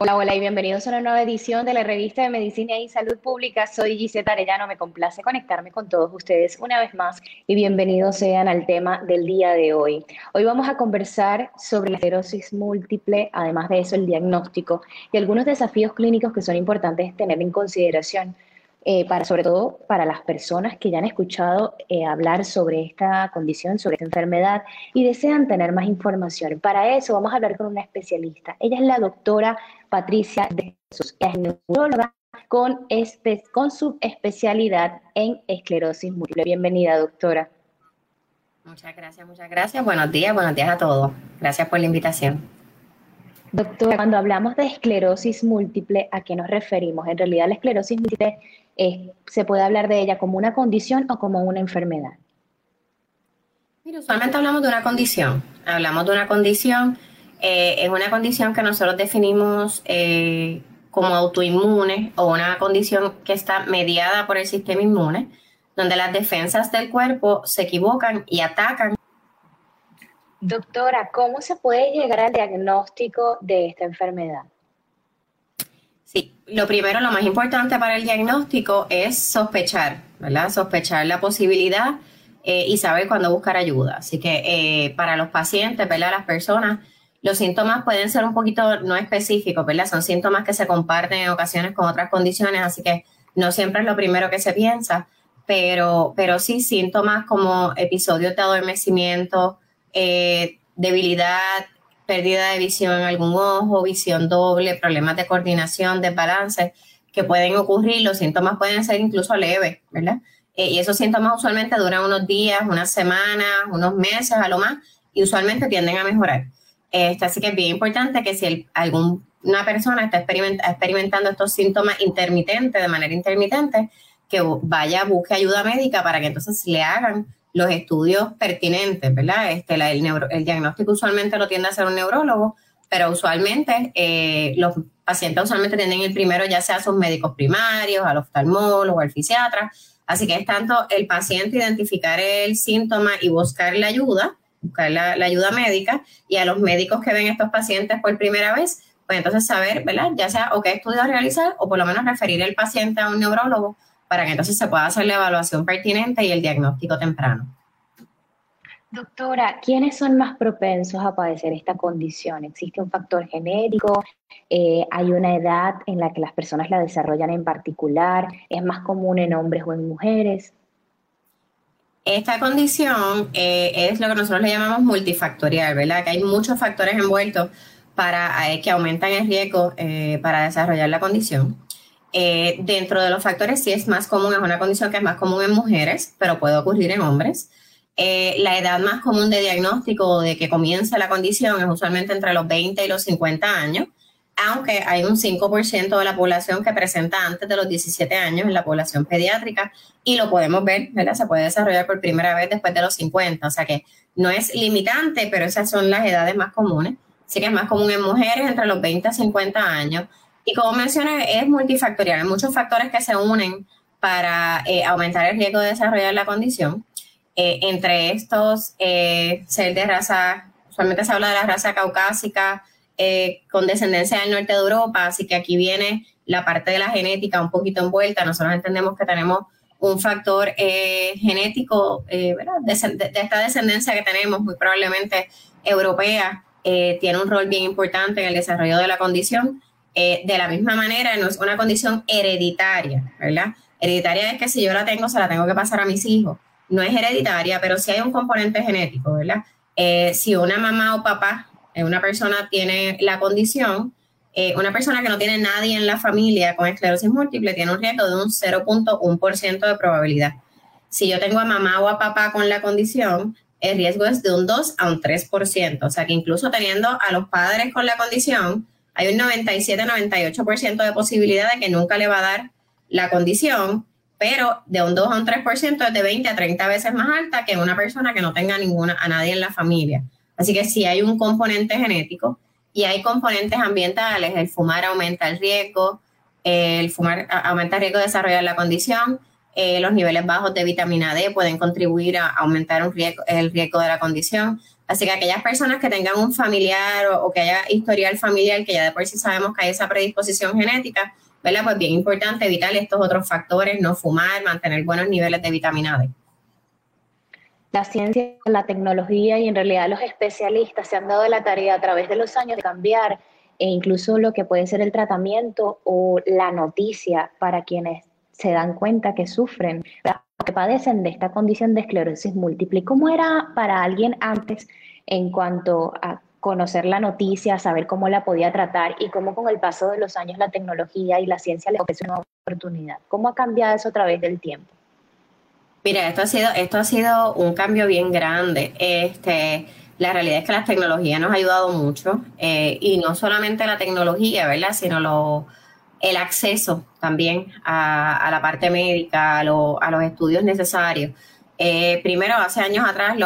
Hola, hola y bienvenidos a una nueva edición de la revista de Medicina y Salud Pública. Soy Gisette Arellano, me complace conectarme con todos ustedes una vez más y bienvenidos sean al tema del día de hoy. Hoy vamos a conversar sobre la esclerosis múltiple, además de eso el diagnóstico y algunos desafíos clínicos que son importantes tener en consideración eh, para, sobre todo para las personas que ya han escuchado eh, hablar sobre esta condición, sobre esta enfermedad y desean tener más información. Para eso vamos a hablar con una especialista. Ella es la doctora Patricia de Jesús, es neuróloga con, con su especialidad en esclerosis múltiple. Bienvenida, doctora. Muchas gracias, muchas gracias. Buenos días, buenos días a todos. Gracias por la invitación. Doctora, cuando hablamos de esclerosis múltiple, ¿a qué nos referimos? En realidad la esclerosis múltiple se puede hablar de ella como una condición o como una enfermedad. Mira, usualmente hablamos de una condición. Hablamos de una condición, eh, es una condición que nosotros definimos eh, como autoinmune o una condición que está mediada por el sistema inmune, donde las defensas del cuerpo se equivocan y atacan. Doctora, ¿cómo se puede llegar al diagnóstico de esta enfermedad? Lo primero, lo más importante para el diagnóstico es sospechar, ¿verdad? Sospechar la posibilidad eh, y saber cuándo buscar ayuda. Así que eh, para los pacientes, ¿verdad? Las personas, los síntomas pueden ser un poquito no específicos, ¿verdad? Son síntomas que se comparten en ocasiones con otras condiciones, así que no siempre es lo primero que se piensa, pero, pero sí síntomas como episodios de adormecimiento, eh, debilidad, pérdida de visión en algún ojo, visión doble, problemas de coordinación, desbalance que pueden ocurrir. Los síntomas pueden ser incluso leves, ¿verdad? Eh, y esos síntomas usualmente duran unos días, unas semanas, unos meses a lo más, y usualmente tienden a mejorar. Este, así que es bien importante que si alguna persona está experimentando estos síntomas intermitentes, de manera intermitente, que vaya, busque ayuda médica para que entonces le hagan los estudios pertinentes, ¿verdad? Este, el, diagnóstico usualmente lo tiende a hacer un neurólogo, pero usualmente eh, los pacientes usualmente tienen el primero ya sea a sus médicos primarios, al oftalmólogo, al fisiatra. Así que es tanto el paciente identificar el síntoma y buscar la ayuda, buscar la, ayuda médica, y a los médicos que ven estos pacientes por primera vez, pues entonces saber, ¿verdad? Ya sea o qué estudio realizar o por lo menos referir el paciente a un neurólogo para que entonces se pueda hacer la evaluación pertinente y el diagnóstico temprano. Doctora, ¿quiénes son más propensos a padecer esta condición? ¿Existe un factor genético? Eh, ¿Hay una edad en la que las personas la desarrollan en particular? ¿Es más común en hombres o en mujeres? Esta condición eh, es lo que nosotros le llamamos multifactorial, ¿verdad? Que hay muchos factores envueltos para eh, que aumentan el riesgo para desarrollar la condición. Eh, dentro de los factores, sí es más común, es una condición que es más común en mujeres, pero puede ocurrir en hombres. Eh, la edad más común de diagnóstico de que comienza la condición es usualmente entre los 20 y los 50 años, aunque hay un 5% de la población que presenta antes de los 17 años en la población pediátrica y lo podemos ver, ¿verdad? Se puede desarrollar por primera vez después de los 50, o sea que no es limitante, pero esas son las edades más comunes. Sí que es más común en mujeres entre los 20 a 50 años y como mencioné, es multifactorial. Hay muchos factores que se unen para eh, aumentar el riesgo de desarrollar la condición. Eh, entre estos, eh, ser de raza, usualmente se habla de la raza caucásica con descendencia del norte de Europa, así que aquí viene la parte de la genética un poquito envuelta. Nosotros entendemos que tenemos un factor genético ¿verdad? De, de, esta descendencia que tenemos, muy probablemente europea, tiene un rol bien importante en el desarrollo de la condición. Eh, de la misma manera, no es una condición hereditaria, ¿verdad? Hereditaria es que si yo la tengo, se la tengo que pasar a mis hijos. No es hereditaria, pero sí hay un componente genético, ¿verdad? Eh, si una mamá o papá, eh, una persona tiene la condición, una persona que no tiene nadie en la familia con esclerosis múltiple tiene un riesgo de un 0.1% de probabilidad. Si yo tengo a mamá o a papá con la condición, el riesgo es de un 2 a un 3%. O sea que incluso teniendo a los padres con la condición, hay un 97-98% de posibilidad de que nunca le va a dar la condición pero de un 2 a un 3% es de 20 a 30 veces más alta que una persona que no tenga ninguna, a nadie en la familia. Así que si hay un componente genético y hay componentes ambientales, el fumar aumenta el riesgo, el fumar aumenta el riesgo de desarrollar la condición, eh, los niveles bajos de vitamina D pueden contribuir a aumentar el riesgo de la condición. Así que aquellas personas que tengan un familiar o, que haya historial familiar, que ya de por sí sabemos que hay esa predisposición genética, ¿verdad? Pues bien importante evitar estos otros factores, no fumar, mantener buenos niveles de vitamina D la ciencia, la tecnología y en realidad los especialistas se han dado la tarea a través de los años de cambiar e incluso lo que puede ser el tratamiento o la noticia para quienes se dan cuenta que sufren, que padecen de esta condición de esclerosis múltiple. ¿Cómo era para alguien antes en cuanto a conocer la noticia, saber cómo la podía tratar y cómo con el paso de los años la tecnología y la ciencia le ofrece una oportunidad? ¿Cómo ha cambiado eso a través del tiempo? Mira, esto ha sido, esto ha sido un cambio bien grande. Este, la realidad es que la tecnología nos ha ayudado mucho eh, y no solamente la tecnología, ¿verdad? Sino lo, el acceso también a, la parte médica, a, los estudios necesarios. Eh, primero, hace años atrás,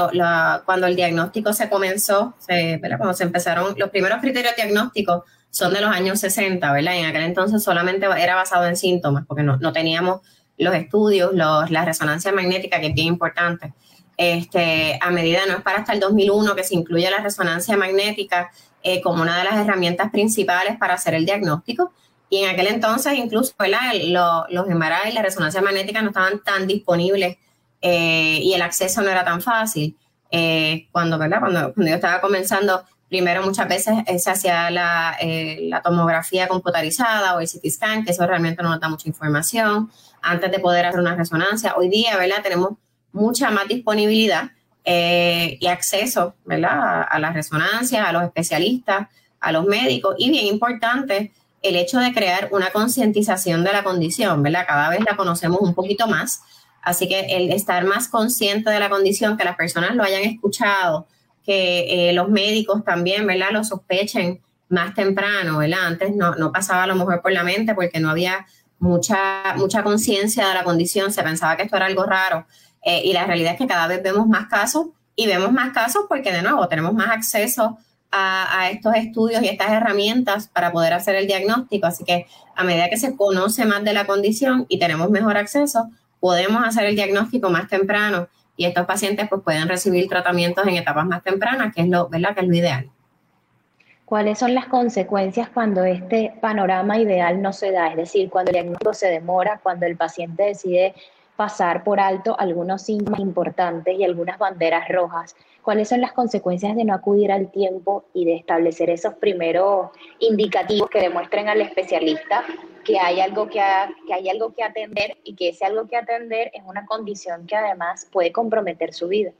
cuando el diagnóstico se comenzó, ¿verdad? cuando se empezaron, los primeros criterios diagnósticos son de los años 60, ¿verdad? Y en aquel entonces solamente era basado en síntomas, porque no, no teníamos los estudios, los, la resonancia magnética, que es bien importante. Este, a medida, no es para hasta el 2001 que se incluye la resonancia magnética eh, como una de las herramientas principales para hacer el diagnóstico. Y en aquel entonces, incluso Los, los MRI y la resonancia magnética no estaban tan disponibles eh, y el acceso no era tan fácil. Eh, cuando, ¿verdad? Cuando, cuando, yo estaba comenzando, primero muchas veces se hacía la, la tomografía computarizada o el CT scan, que eso realmente no nos da mucha información antes de poder hacer una resonancia. Hoy día, ¿verdad? Tenemos mucha más disponibilidad eh, y acceso, ¿verdad? A, las resonancias, a los especialistas, a los médicos y bien importante el hecho de crear una concientización de la condición, ¿verdad? Cada vez la conocemos un poquito más, así que el estar más consciente de la condición, que las personas lo hayan escuchado, que eh, los médicos también, ¿verdad? Lo sospechen más temprano, ¿verdad? Antes no, no pasaba a lo mejor por la mente porque no había mucha, mucha conciencia de la condición, se pensaba que esto era algo raro eh, y la realidad es que cada vez vemos más casos y vemos más casos porque de nuevo tenemos más acceso a, estos estudios y estas herramientas para poder hacer el diagnóstico. Así que a medida que se conoce más de la condición y tenemos mejor acceso, podemos hacer el diagnóstico más temprano y estos pacientes pues pueden recibir tratamientos en etapas más tempranas, que es lo, ¿verdad? Que es lo ideal. ¿Cuáles son las consecuencias cuando este panorama ideal no se da? Es decir, cuando el diagnóstico se demora, cuando el paciente decide pasar por alto algunos síntomas importantes y algunas banderas rojas. ¿Cuáles son las consecuencias de no acudir al tiempo y de establecer esos primeros indicativos que demuestren al especialista que hay algo que, hay algo que atender y que ese algo que atender es una condición que además puede comprometer su vida?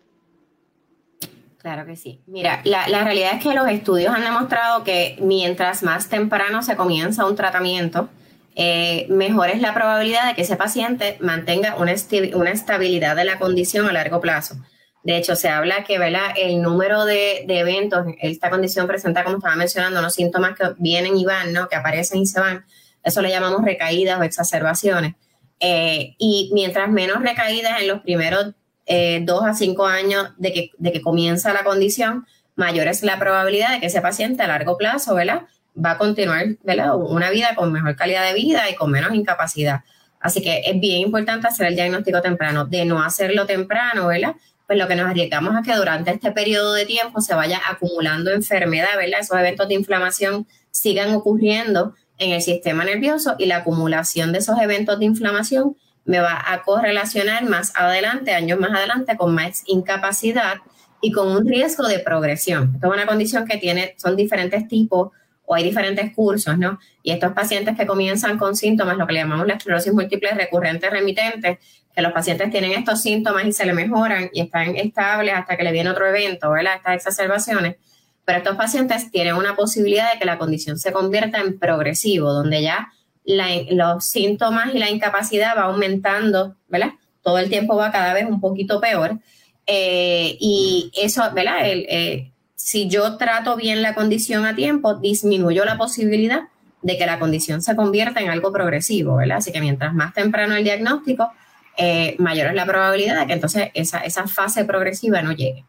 Claro que sí. Mira, la, realidad es que los estudios han demostrado que mientras más temprano se comienza un tratamiento, eh, mejor es la probabilidad de que ese paciente mantenga una, una, estabilidad de la condición a largo plazo. De hecho, se habla que ¿verdad? el número de, eventos, esta condición presenta, como estaba mencionando, unos síntomas que vienen y van, ¿no? que aparecen y se van. Eso le llamamos recaídas o exacerbaciones. Eh, y mientras menos recaídas en los primeros eh, dos a cinco años de que, de que comienza la condición, mayor es la probabilidad de que ese paciente a largo plazo, ¿verdad? Va a continuar, ¿verdad? Una vida con mejor calidad de vida y con menos incapacidad. Así que es bien importante hacer el diagnóstico temprano. De no hacerlo temprano, ¿verdad? Pues lo que nos arriesgamos es que durante este periodo de tiempo se vaya acumulando enfermedad, ¿verdad? Esos eventos de inflamación sigan ocurriendo en el sistema nervioso y la acumulación de esos eventos de inflamación me va a correlacionar más adelante, años más adelante, con más incapacidad y con un riesgo de progresión. Esto es una condición que tiene, son diferentes tipos o hay diferentes cursos, ¿no? Y estos pacientes que comienzan con síntomas, lo que le llamamos la esclerosis múltiple recurrente remitente, que los pacientes tienen estos síntomas y se le mejoran y están estables hasta que le viene otro evento, ¿verdad? Estas exacerbaciones. Pero estos pacientes tienen una posibilidad de que la condición se convierta en progresivo, donde ya los síntomas y la incapacidad va aumentando, ¿verdad? Todo el tiempo va cada vez un poquito peor. Eh, y eso, ¿verdad? Eh, si yo trato bien la condición a tiempo, disminuyo la posibilidad de que la condición se convierta en algo progresivo, ¿verdad? Así que mientras más temprano el diagnóstico, eh, mayor es la probabilidad de que entonces esa, esa fase progresiva no llegue.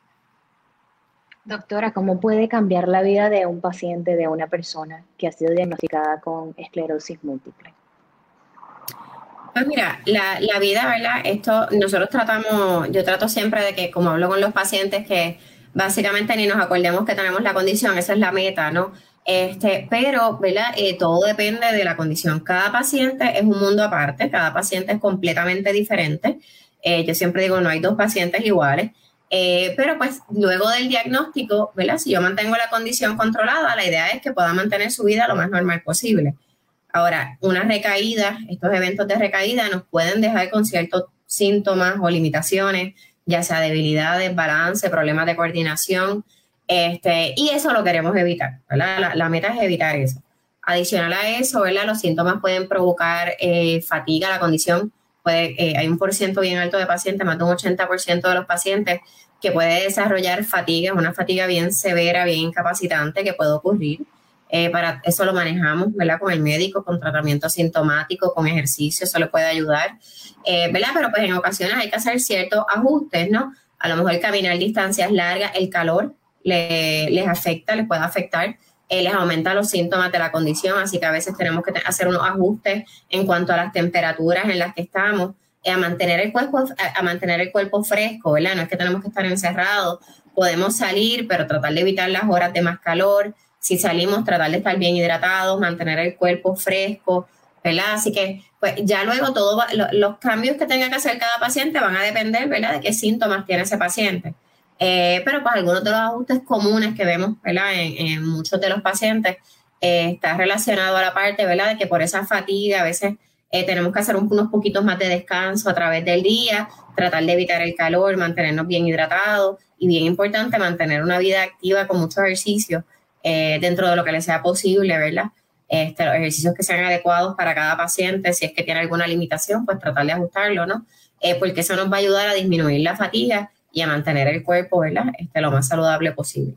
Doctora, ¿cómo puede cambiar la vida de un paciente, de una persona que ha sido diagnosticada con esclerosis múltiple? Pues mira, la, la, vida, ¿verdad? Esto nosotros tratamos, yo trato siempre de que, como hablo con los pacientes, que básicamente ni nos acordemos que tenemos la condición, esa es la meta, ¿no? Este, pero, ¿verdad? Eh, todo depende de la condición. Cada paciente es un mundo aparte, cada paciente es completamente diferente. Eh, yo siempre digo, no hay dos pacientes iguales. Eh, pero pues luego del diagnóstico, ¿verdad? Si yo mantengo la condición controlada, la idea es que pueda mantener su vida lo más normal posible. Ahora, una recaída, estos eventos de recaída nos pueden dejar con ciertos síntomas o limitaciones, ya sea debilidades, balance, problemas de coordinación, este, y eso lo queremos evitar, ¿verdad? La, meta es evitar eso. Adicional a eso, ¿verdad? Los síntomas pueden provocar eh, fatiga, la condición puede, eh, hay un porcentaje bien alto de pacientes, más de un 80% de los pacientes que puede desarrollar fatiga, una fatiga bien severa, bien incapacitante que puede ocurrir. Eh, para eso lo manejamos, ¿verdad? Con el médico, con tratamiento sintomático, con ejercicio, eso le puede ayudar, ¿verdad? Pero pues en ocasiones hay que hacer ciertos ajustes, ¿no? A lo mejor caminar distancias largas, el calor les afecta, les puede afectar, eh, les aumenta los síntomas de la condición, así que a veces tenemos que hacer unos ajustes en cuanto a las temperaturas en las que estamos, eh, a mantener el cuerpo, a, mantener el cuerpo fresco, ¿verdad? No es que tenemos que estar encerrados, podemos salir, pero tratar de evitar las horas de más calor. Si salimos, tratar de estar bien hidratados, mantener el cuerpo fresco, ¿verdad? Así que, pues ya luego todos los cambios que tenga que hacer cada paciente van a depender, ¿verdad?, de qué síntomas tiene ese paciente. Eh, pero pues algunos de los ajustes comunes que vemos ¿verdad? En, muchos de los pacientes eh, está relacionado a la parte ¿verdad? de que por esa fatiga a veces eh, tenemos que hacer unos poquitos más de descanso a través del día, tratar de evitar el calor, mantenernos bien hidratados y bien importante mantener una vida activa con mucho ejercicio dentro de lo que le sea posible, ¿verdad? Este, los ejercicios que sean adecuados para cada paciente, si es que tiene alguna limitación, pues tratar de ajustarlo, ¿no? porque eso nos va a ayudar a disminuir la fatiga y a mantener el cuerpo ¿verdad? Este, lo más saludable posible.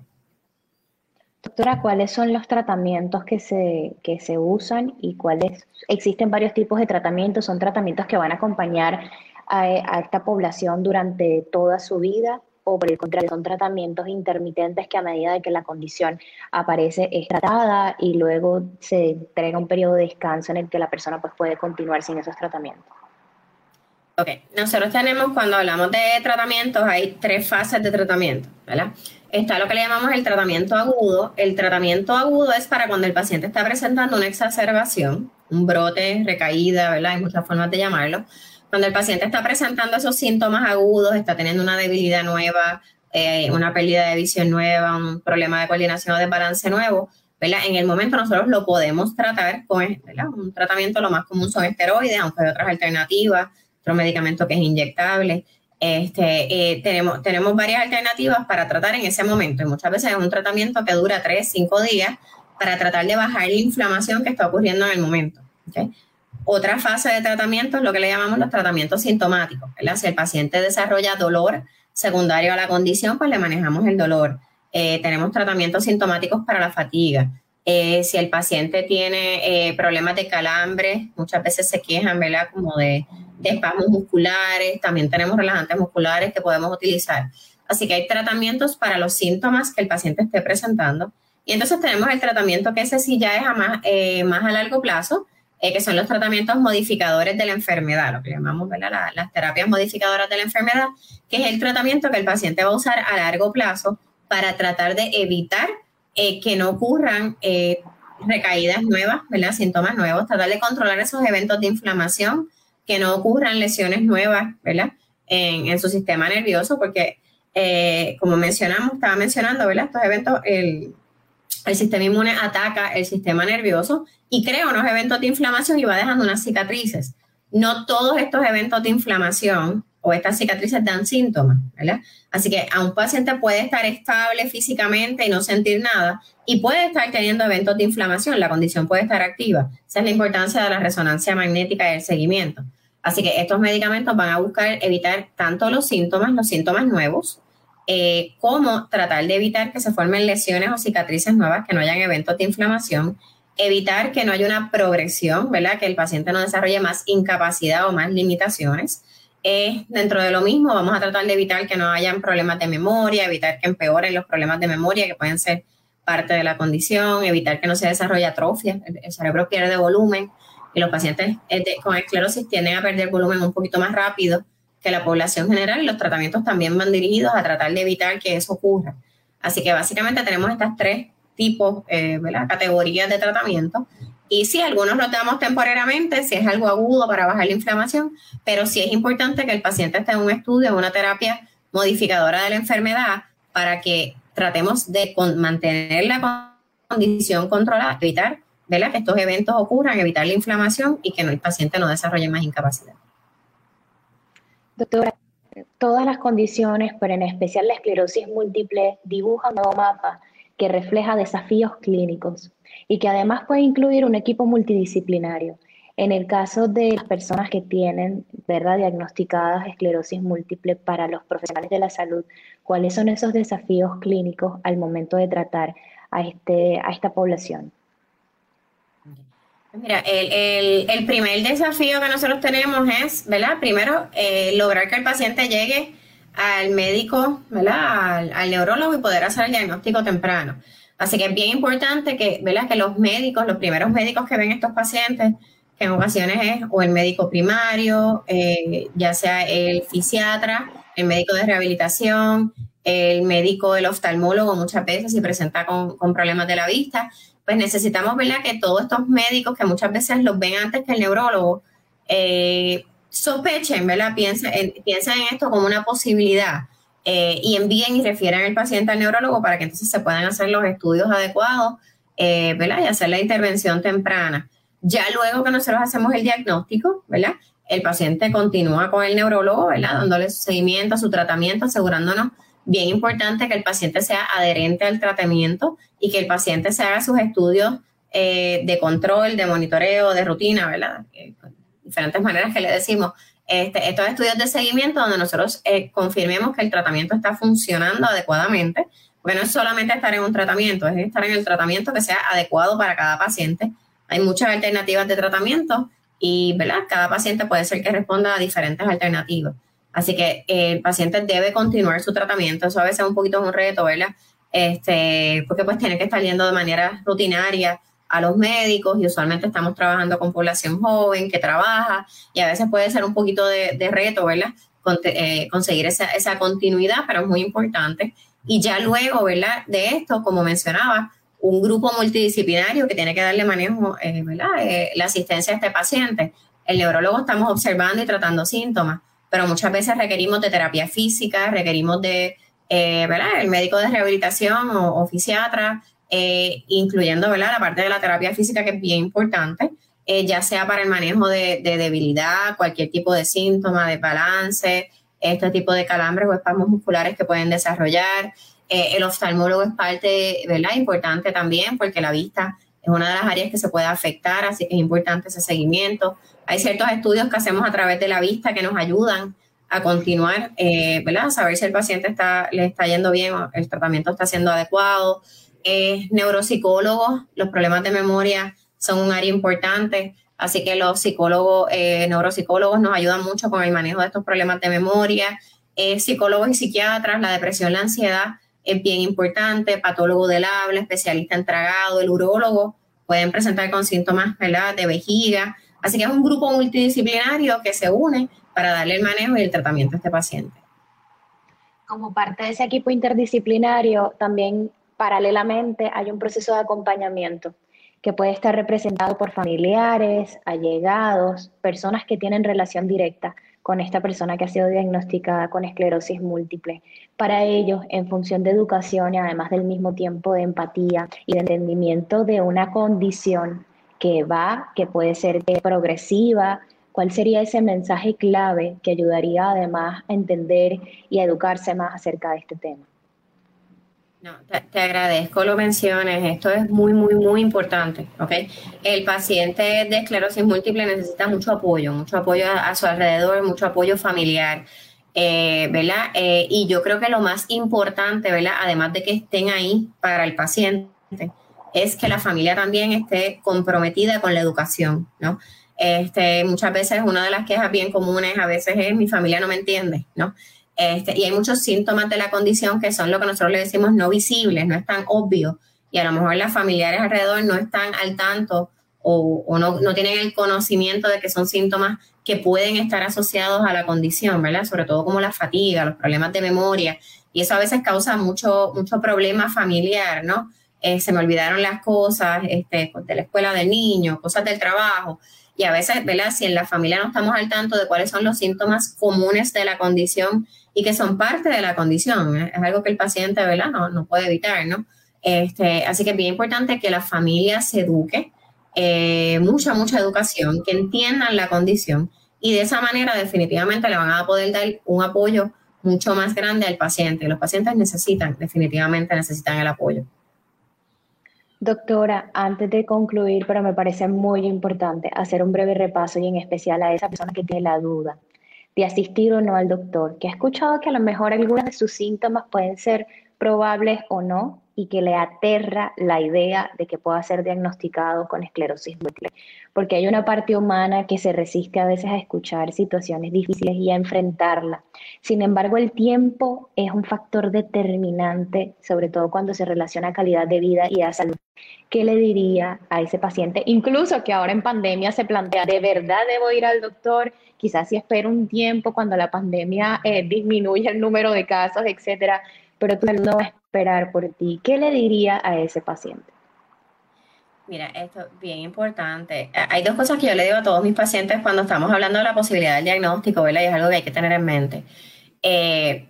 Doctora, ¿cuáles son los tratamientos que se, que se usan y cuáles? Existen varios tipos de tratamientos, son tratamientos que van a acompañar a, esta población durante toda su vida o por el contrario, son tratamientos intermitentes que a medida de que la condición aparece es tratada y luego se entrega un periodo de descanso en el que la persona pues, puede continuar sin esos tratamientos. Ok, nosotros tenemos, cuando hablamos de tratamientos, hay tres fases de tratamiento, ¿verdad? Está lo que le llamamos el tratamiento agudo. El tratamiento agudo es para cuando el paciente está presentando una exacerbación, un brote, recaída, ¿verdad? Hay muchas formas de llamarlo. Cuando el paciente está presentando esos síntomas agudos, está teniendo una debilidad nueva, eh, una pérdida de visión nueva, un problema de coordinación o de balance nuevo, ¿verdad? En el momento nosotros lo podemos tratar con un tratamiento, lo más común son esteroides, aunque hay otras alternativas otro medicamento que es inyectable. Este, eh, tenemos, tenemos varias alternativas para tratar en ese momento y muchas veces es un tratamiento que dura 3, 5 días para tratar de bajar la inflamación que está ocurriendo en el momento. Otra fase de tratamiento es lo que le llamamos los tratamientos sintomáticos. Si el paciente desarrolla dolor secundario a la condición, pues le manejamos el dolor. Eh, tenemos tratamientos sintomáticos para la fatiga. Eh, si el paciente tiene problemas de calambre, muchas veces se quejan, ¿verdad? Como de, de espasmos musculares, también tenemos relajantes musculares que podemos utilizar. Así que hay tratamientos para los síntomas que el paciente esté presentando. Y entonces tenemos el tratamiento que ese sí ya es más, eh, más a largo plazo, eh, que son los tratamientos modificadores de la enfermedad, lo que llamamos las terapias modificadoras de la enfermedad, que es el tratamiento que el paciente va a usar a largo plazo para tratar de evitar eh, que no ocurran recaídas nuevas, ¿verdad? síntomas nuevos, tratar de controlar esos eventos de inflamación que no ocurran lesiones nuevas, ¿verdad? En, su sistema nervioso, porque eh, como mencionamos, estaba mencionando. Estos eventos, el, sistema inmune ataca el sistema nervioso y crea unos eventos de inflamación y va dejando unas cicatrices. No todos estos eventos de inflamación o estas cicatrices dan síntomas, ¿verdad? Así que a un paciente puede estar estable físicamente y no sentir nada y puede estar teniendo eventos de inflamación, la condición puede estar activa. Esa es la importancia de la resonancia magnética y el seguimiento. Así que estos medicamentos van a buscar evitar tanto los síntomas, los síntomas nuevos, eh, como tratar de evitar que se formen lesiones o cicatrices nuevas, que no hayan eventos de inflamación evitar que no haya una progresión, ¿verdad? Que el paciente no desarrolle más incapacidad o más limitaciones. dentro de lo mismo, vamos a tratar de evitar que no hayan problemas de memoria, evitar que empeoren los problemas de memoria que pueden ser parte de la condición, evitar que no se desarrolle atrofia, el, cerebro pierde volumen y los pacientes eh, con esclerosis tienden a perder volumen un poquito más rápido que la población general y los tratamientos también van dirigidos a tratar de evitar que eso ocurra. Así que básicamente tenemos estas tres tipos, eh, categorías de tratamiento. Y sí, algunos los damos temporariamente, si es algo agudo para bajar la inflamación, pero sí es importante que el paciente esté en un estudio, en una terapia modificadora de la enfermedad para que tratemos de mantener la condición controlada, evitar que estos eventos ocurran, evitar la inflamación y que el paciente no desarrolle más incapacidad. Doctora, todas las condiciones, pero en especial la esclerosis múltiple, dibujan un nuevo mapa que refleja desafíos clínicos y que además puede incluir un equipo multidisciplinario. En el caso de las personas que tienen, ¿verdad?, diagnosticadas esclerosis múltiple para los profesionales de la salud, ¿cuáles son esos desafíos clínicos al momento de tratar a, este, esta población? Mira, el, primer desafío que nosotros tenemos es, ¿verdad? Primero, eh, lograr que el paciente llegue al médico, ¿verdad? Al, neurólogo y poder hacer el diagnóstico temprano. Así que es bien importante que, ¿verdad? Que los médicos, los primeros médicos que ven estos pacientes, que en ocasiones es o el médico primario, eh, ya sea el fisiatra, el médico de rehabilitación, el médico, el oftalmólogo, muchas veces si presenta con, con problemas de la vista, pues necesitamos, ¿verdad? Que todos estos médicos que muchas veces los ven antes que el neurólogo, eh, sospechen, ¿verdad? Piensen, en esto como una posibilidad eh, y envíen y refieran al paciente al neurólogo para que entonces se puedan hacer los estudios adecuados, eh, ¿verdad? Y hacer la intervención temprana. Ya luego que nosotros hacemos el diagnóstico, ¿verdad? El paciente continúa con el neurólogo, ¿verdad? Dándole su seguimiento, su tratamiento, asegurándonos bien importante que el paciente sea adherente al tratamiento y que el paciente se haga sus estudios eh, de control, de monitoreo, de rutina, ¿verdad? Diferentes maneras que le decimos. Este, estos estudios de seguimiento donde nosotros eh, confirmemos que el tratamiento está funcionando adecuadamente, porque no es solamente estar en un tratamiento, es estar en el tratamiento que sea adecuado para cada paciente. Hay muchas alternativas de tratamiento y ¿verdad? cada paciente puede ser que responda a diferentes alternativas. Así que eh, el paciente debe continuar su tratamiento. Eso a veces es un poquito un reto, ¿verdad? Este, porque pues tiene que estar yendo de manera rutinaria a los médicos y usualmente estamos trabajando con población joven que trabaja y a veces puede ser un poquito de, reto, ¿verdad? Eh, conseguir esa, continuidad, pero es muy importante. Y ya luego, ¿verdad? De esto, como mencionaba, un grupo multidisciplinario que tiene que darle manejo, eh, ¿verdad? la asistencia a este paciente. El neurólogo estamos observando y tratando síntomas pero muchas veces requerimos de terapia física, requerimos de, eh, ¿verdad? El médico de rehabilitación o, fisiatra, eh, incluyendo, ¿verdad? La parte de la terapia física que es bien importante, eh, ya sea para el manejo de, debilidad, cualquier tipo de síntoma, de balance, este tipo de calambres o espasmos musculares que pueden desarrollar. el oftalmólogo es parte, ¿verdad? Importante también porque la vista es una de las áreas que se puede afectar, así que es importante ese seguimiento. Hay ciertos estudios que hacemos a través de la vista que nos ayudan a continuar, eh, ¿verdad? A saber si el paciente está, le está yendo bien o el tratamiento está siendo adecuado. Neuropsicólogos, los problemas de memoria son un área importante, así que los psicólogos, eh, neuropsicólogos nos ayudan mucho con el manejo de estos problemas de memoria. Eh, psicólogos y psiquiatras, la depresión, la ansiedad es bien importante, patólogo del habla, especialista en tragado, el urólogo, pueden presentar con síntomas de vejiga, Así que es un grupo multidisciplinario que se une para darle el manejo y el tratamiento a este paciente. Como parte de ese equipo interdisciplinario, también paralelamente hay un proceso de acompañamiento que puede estar representado por familiares, allegados, personas que tienen relación directa con esta persona que ha sido diagnosticada con esclerosis múltiple. Para ellos, en función de educación y además del mismo tiempo de empatía y de entendimiento de una condición que va, que puede ser progresiva? ¿Cuál sería ese mensaje clave que ayudaría además a entender y a educarse más acerca de este tema? No, te, agradezco lo menciones, esto es muy, muy, muy importante, ¿ok? El paciente de esclerosis múltiple necesita mucho apoyo, mucho apoyo a, su alrededor, mucho apoyo familiar, eh, ¿verdad? Eh, y yo creo que lo más importante, ¿verdad? Además de que estén ahí para el paciente, es que la familia también esté comprometida con la educación, ¿no? Este, muchas veces una de las quejas bien comunes a veces es mi familia no me entiende, ¿no? Este, y hay muchos síntomas de la condición que son lo que nosotros le decimos no visibles, no es tan obvio, y a lo mejor las familiares alrededor no están al tanto o, no, no, tienen el conocimiento de que son síntomas que pueden estar asociados a la condición, ¿verdad? Sobre todo como la fatiga, los problemas de memoria, y eso a veces causa mucho, mucho problema familiar, ¿no? Eh, se me olvidaron las cosas este, de la escuela del niño, cosas del trabajo, y a veces, ¿verdad? Si en la familia no estamos al tanto de cuáles son los síntomas comunes de la condición y que son parte de la condición, es algo que el paciente, ¿verdad? No, no puede evitar, ¿no? Este, así que es bien importante que la familia se eduque, eh, mucha, mucha educación, que entiendan la condición y de esa manera definitivamente le van a poder dar un apoyo mucho más grande al paciente. Los pacientes necesitan, definitivamente necesitan el apoyo. Doctora, antes de concluir, pero me parece muy importante hacer un breve repaso y en especial a esa persona que tiene la duda de asistir o no al doctor, que ha escuchado que a lo mejor algunos de sus síntomas pueden ser probables o no y que le aterra la idea de que pueda ser diagnosticado con esclerosis múltiple, porque hay una parte humana que se resiste a veces a escuchar situaciones difíciles y a enfrentarla. Sin embargo, el tiempo es un factor determinante, sobre todo cuando se relaciona a calidad de vida y a salud. ¿Qué le diría a ese paciente? Incluso que ahora en pandemia se plantea, ¿de verdad debo ir al doctor? Quizás si espero un tiempo cuando la pandemia eh, disminuye el número de casos, etcétera, pero tú no vas a esperar por ti. ¿Qué le diría a ese paciente? Mira, esto es bien importante. Hay dos cosas que yo le digo a todos mis pacientes cuando estamos hablando de la posibilidad del diagnóstico, ¿verdad? Y es algo que hay que tener en mente. Eh,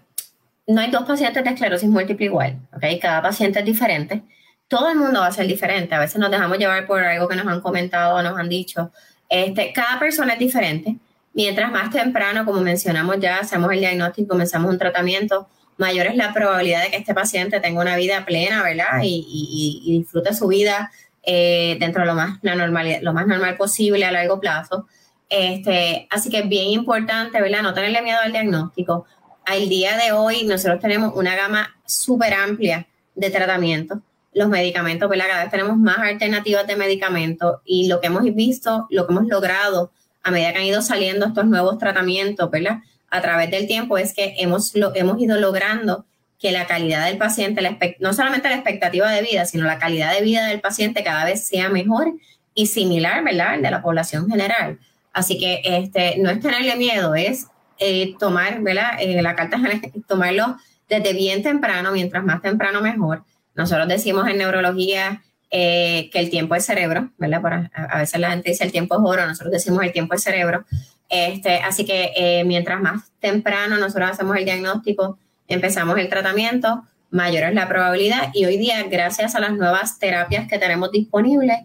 no hay dos pacientes de esclerosis múltiple igual, ¿ok? Cada paciente es diferente. Todo el mundo va a ser diferente. A veces nos dejamos llevar por algo que nos han comentado o nos han dicho. Este, cada persona es diferente. Mientras más temprano, como mencionamos ya, hacemos el diagnóstico, comenzamos un tratamiento, mayor es la probabilidad de que este paciente tenga una vida plena, ¿verdad? Y, disfrute su vida eh, dentro de lo más, la lo más normal posible a largo plazo. Este, así que es bien importante, ¿verdad? No tenerle miedo al diagnóstico. Al día de hoy nosotros tenemos una gama súper amplia de tratamientos. Los medicamentos, ¿verdad? Cada vez tenemos más alternativas de medicamentos y lo que hemos visto, lo que hemos logrado a medida que han ido saliendo estos nuevos tratamientos, ¿verdad? A través del tiempo es que hemos, hemos ido logrando que la calidad del paciente, no solamente la expectativa de vida, sino la calidad de vida del paciente cada vez sea mejor y similar, ¿verdad?, de la población general. Así que este, no es tenerle miedo, es eh, tomar, ¿verdad?, eh, la carta tomarlo desde bien temprano, mientras más temprano mejor. Nosotros decimos en neurología eh, que el tiempo es cerebro, ¿verdad? a, a, veces la gente dice el tiempo es oro, nosotros decimos el tiempo es cerebro. Este, así que eh, mientras más temprano nosotros hacemos el diagnóstico, empezamos el tratamiento, mayor es la probabilidad y hoy día, gracias a las nuevas terapias que tenemos disponibles,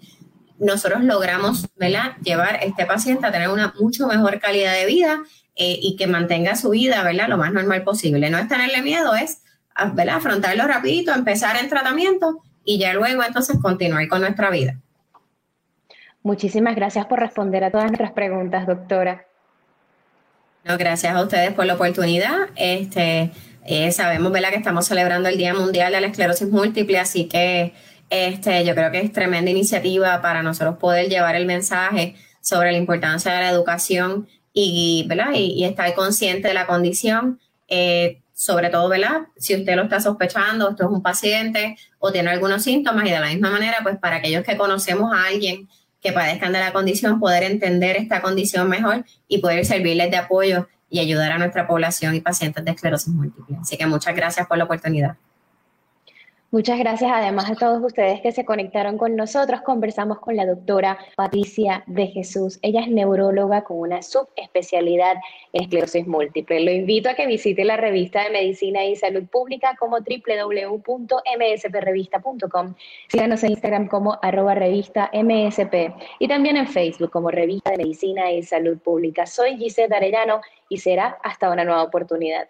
nosotros logramos ¿verdad? llevar a este paciente a tener una mucho mejor calidad de vida eh, y que mantenga su vida ¿verdad? lo más normal posible. No es tenerle miedo, es ¿verdad? afrontarlo rapidito, empezar el tratamiento y ya luego entonces continuar con nuestra vida. Muchísimas gracias por responder a todas nuestras preguntas, doctora. No, gracias a ustedes por la oportunidad. Este, eh, sabemos ¿verdad? que estamos celebrando el Día Mundial de la Esclerosis Múltiple, así que este, yo creo que es tremenda iniciativa para nosotros poder llevar el mensaje sobre la importancia de la educación y, ¿verdad? y, estar consciente de la condición. Eh, sobre todo, ¿verdad? Si usted lo está sospechando, esto es un paciente o tiene algunos síntomas y de la misma manera, pues para aquellos que conocemos a alguien que padezcan de la condición, poder entender esta condición mejor y poder servirles de apoyo y ayudar a nuestra población y pacientes de esclerosis múltiple. Así que muchas gracias por la oportunidad. Muchas gracias además a todos ustedes que se conectaron con nosotros. Conversamos con la doctora Patricia de Jesús. Ella es neuróloga con una subespecialidad en esclerosis múltiple. Lo invito a que visite la revista de Medicina y Salud Pública como www.msprevista.com. Síganos en Instagram como arroba revista y también en Facebook como Revista de Medicina y Salud Pública. Soy Gisette Arellano y será hasta una nueva oportunidad.